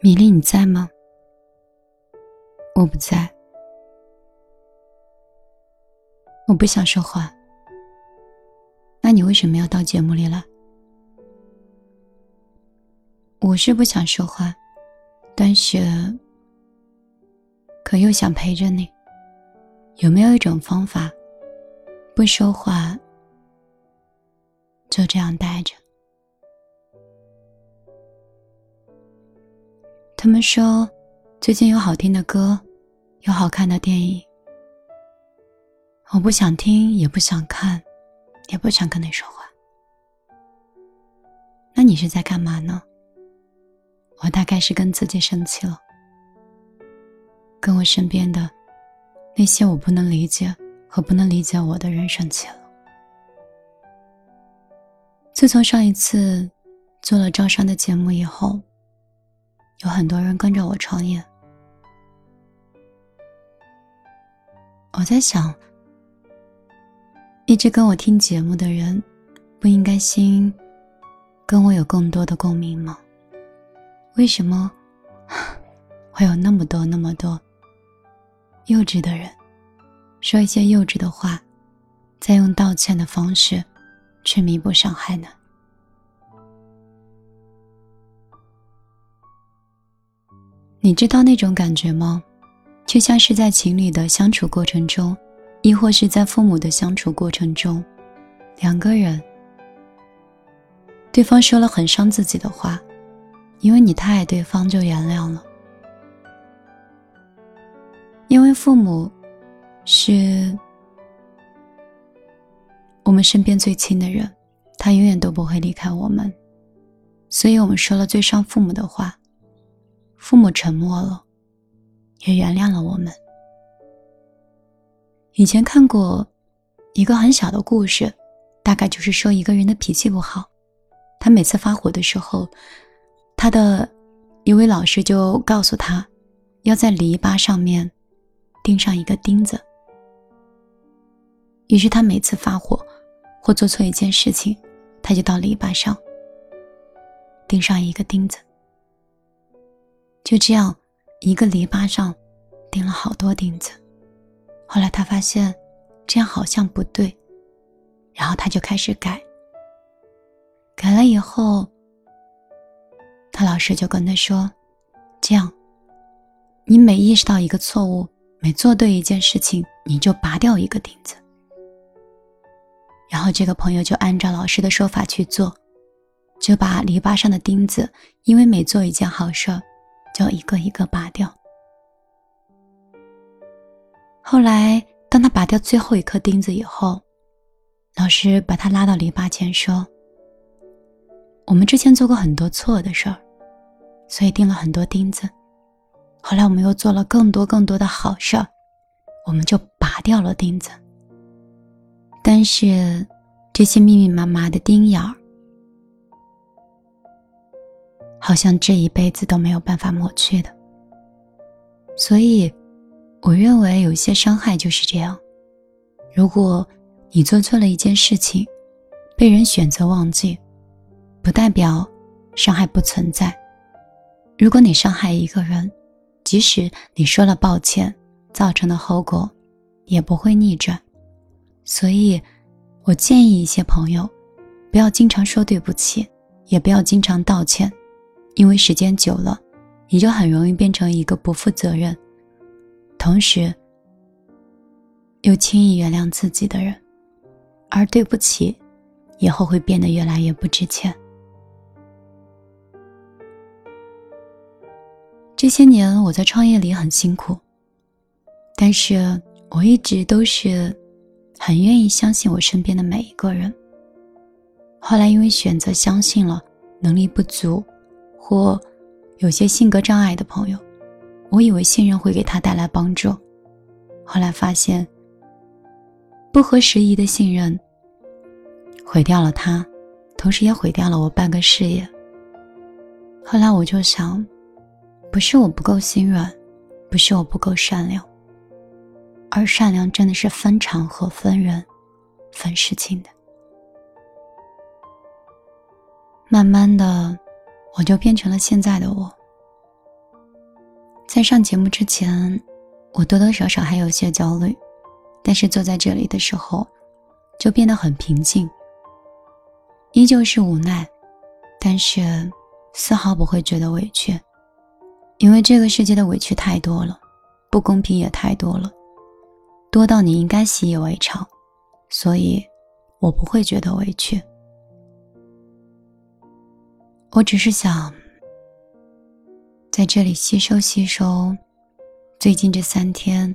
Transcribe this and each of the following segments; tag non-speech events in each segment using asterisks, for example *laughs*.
米粒，你在吗？我不在。我不想说话。那你为什么要到节目里来？我是不想说话，但是可又想陪着你。有没有一种方法，不说话，就这样待着？他们说，最近有好听的歌，有好看的电影。我不想听，也不想看，也不想跟你说话。那你是在干嘛呢？我大概是跟自己生气了，跟我身边的。那些我不能理解和不能理解我的人生气了。自从上一次做了招商的节目以后，有很多人跟着我创业。我在想，一直跟我听节目的人，不应该心跟我有更多的共鸣吗？为什么 *laughs* 会有那么多那么多？幼稚的人，说一些幼稚的话，再用道歉的方式去弥补伤害呢？你知道那种感觉吗？就像是在情侣的相处过程中，亦或是在父母的相处过程中，两个人，对方说了很伤自己的话，因为你太爱对方，就原谅了。因为父母是我们身边最亲的人，他永远都不会离开我们，所以我们说了最伤父母的话，父母沉默了，也原谅了我们。以前看过一个很小的故事，大概就是说一个人的脾气不好，他每次发火的时候，他的一位老师就告诉他，要在篱笆上面。钉上一个钉子。于是他每次发火或做错一件事情，他就到篱笆上钉上一个钉子。就这样，一个篱笆上钉了好多钉子。后来他发现这样好像不对，然后他就开始改。改了以后，他老师就跟他说：“这样，你每意识到一个错误。”每做对一件事情，你就拔掉一个钉子。然后这个朋友就按照老师的说法去做，就把篱笆上的钉子，因为每做一件好事儿，就一个一个拔掉。后来，当他拔掉最后一颗钉子以后，老师把他拉到篱笆前说：“我们之前做过很多错的事儿，所以钉了很多钉子。”后来我们又做了更多更多的好事儿，我们就拔掉了钉子。但是这些密密麻麻的钉眼儿，好像这一辈子都没有办法抹去的。所以，我认为有些伤害就是这样：如果你做错了一件事情，被人选择忘记，不代表伤害不存在。如果你伤害一个人，即使你说了抱歉，造成的后果也不会逆转，所以，我建议一些朋友，不要经常说对不起，也不要经常道歉，因为时间久了，你就很容易变成一个不负责任，同时又轻易原谅自己的人，而对不起，以后会变得越来越不值钱。这些年我在创业里很辛苦，但是我一直都是很愿意相信我身边的每一个人。后来因为选择相信了能力不足或有些性格障碍的朋友，我以为信任会给他带来帮助，后来发现不合时宜的信任毁掉了他，同时也毁掉了我半个事业。后来我就想。不是我不够心软，不是我不够善良，而善良真的是分场合、分人、分事情的。慢慢的，我就变成了现在的我。在上节目之前，我多多少少还有些焦虑，但是坐在这里的时候，就变得很平静。依旧是无奈，但是丝毫不会觉得委屈，因为这个世界的委屈太多了，不公平也太多了，多到你应该习以为常，所以我不会觉得委屈。我只是想在这里吸收吸收最近这三天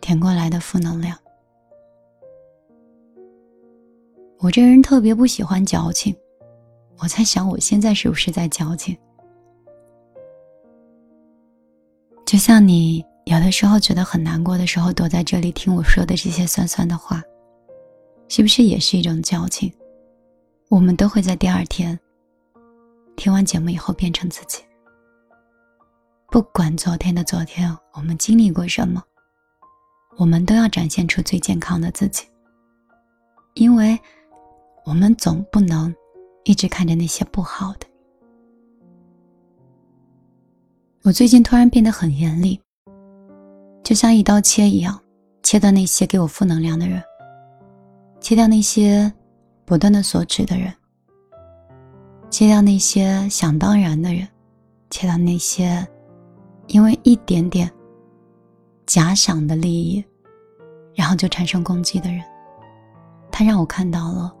填过来的负能量。我这人特别不喜欢矫情，我在想我现在是不是在矫情？就像你有的时候觉得很难过的时候，躲在这里听我说的这些酸酸的话，是不是也是一种矫情？我们都会在第二天。听完节目以后变成自己。不管昨天的昨天我们经历过什么，我们都要展现出最健康的自己。因为，我们总不能一直看着那些不好的。我最近突然变得很严厉，就像一刀切一样，切断那些给我负能量的人，切掉那些不断的索取的人。切掉那些想当然的人，切掉那些因为一点点假想的利益，然后就产生攻击的人。他让我看到了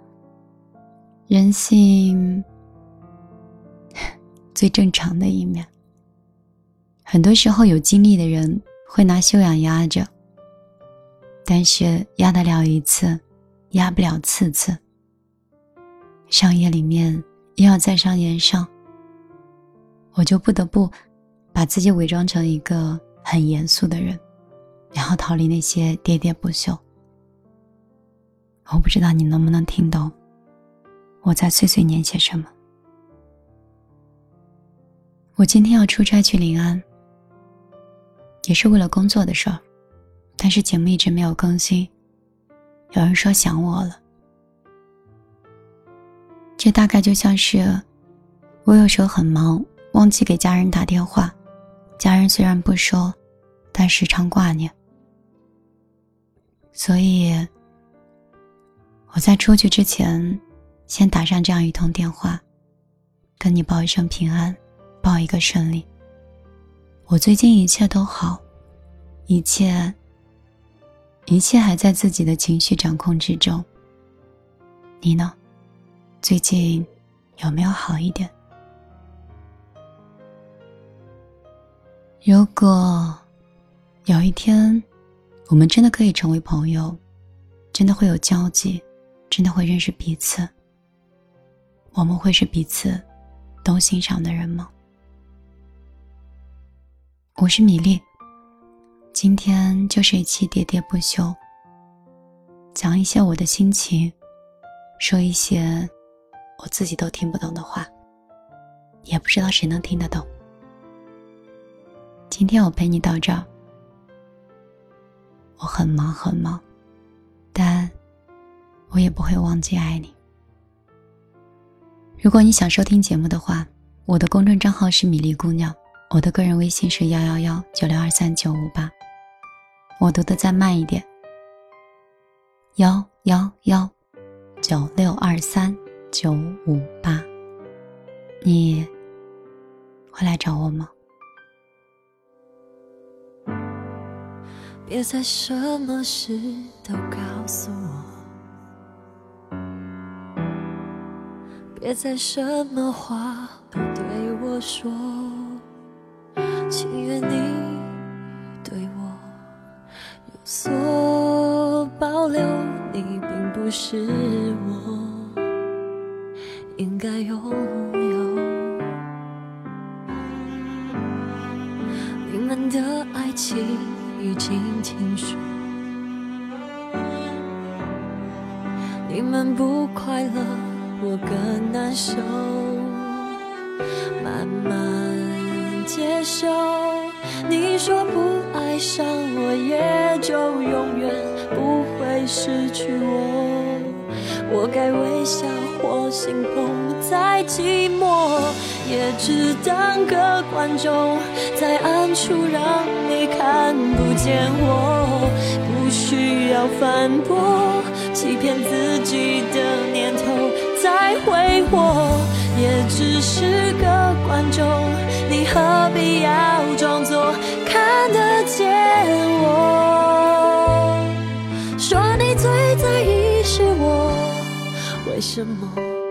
人性最正常的一面。很多时候有经历的人会拿修养压着，但是压得了一次，压不了次次。商业里面。又要再上言上，我就不得不把自己伪装成一个很严肃的人，然后逃离那些喋喋不休。我不知道你能不能听懂我在碎碎念些什么。我今天要出差去临安，也是为了工作的事儿，但是节目一直没有更新，有人说想我了。这大概就像是，我有时候很忙，忘记给家人打电话，家人虽然不说，但时常挂念。所以，我在出去之前，先打上这样一通电话，跟你报一声平安，报一个顺利。我最近一切都好，一切，一切还在自己的情绪掌控之中。你呢？最近有没有好一点？如果有一天我们真的可以成为朋友，真的会有交集，真的会认识彼此，我们会是彼此都欣赏的人吗？我是米粒，今天就是一期喋喋不休，讲一些我的心情，说一些。我自己都听不懂的话，也不知道谁能听得懂。今天我陪你到这儿，我很忙很忙，但我也不会忘记爱你。如果你想收听节目的话，我的公众账号是米粒姑娘，我的个人微信是幺幺幺九六二三九五八。我读的再慢一点，幺幺幺九六二三。九五八，你会来找我吗？别再什么事都告诉我，别再什么话都对我说，情愿你对我有所保留，你并不是我。应该拥有你们的爱情已经听说，你们不快乐，我更难受。慢慢接受，你说不爱上我，也就永远不会失去我。我该微笑或心痛，再寂寞。也只当个观众，在暗处让你看不见我，不需要反驳，欺骗自己的念头再挥霍，也只是个观众，你何必要装作看得见我？什么？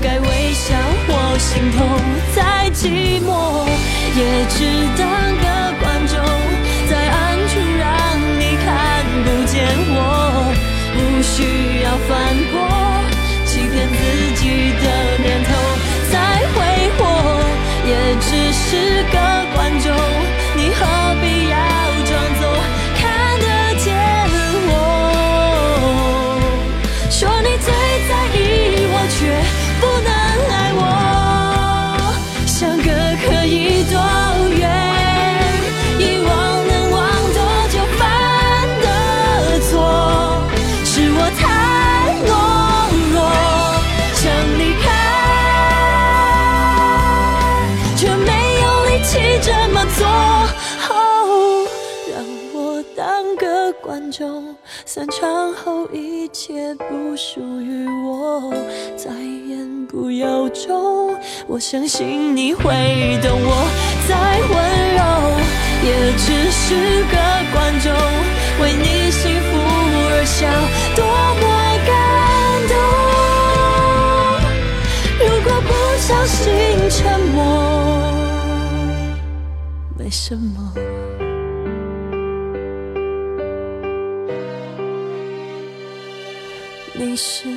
该微笑或心痛，再寂寞，也只当观众，散场后一切不属于我。再言不由衷，我相信你会懂我。再温柔，也只是个观众，为你幸福而笑，多么感动。如果不小心沉默，没什么。是。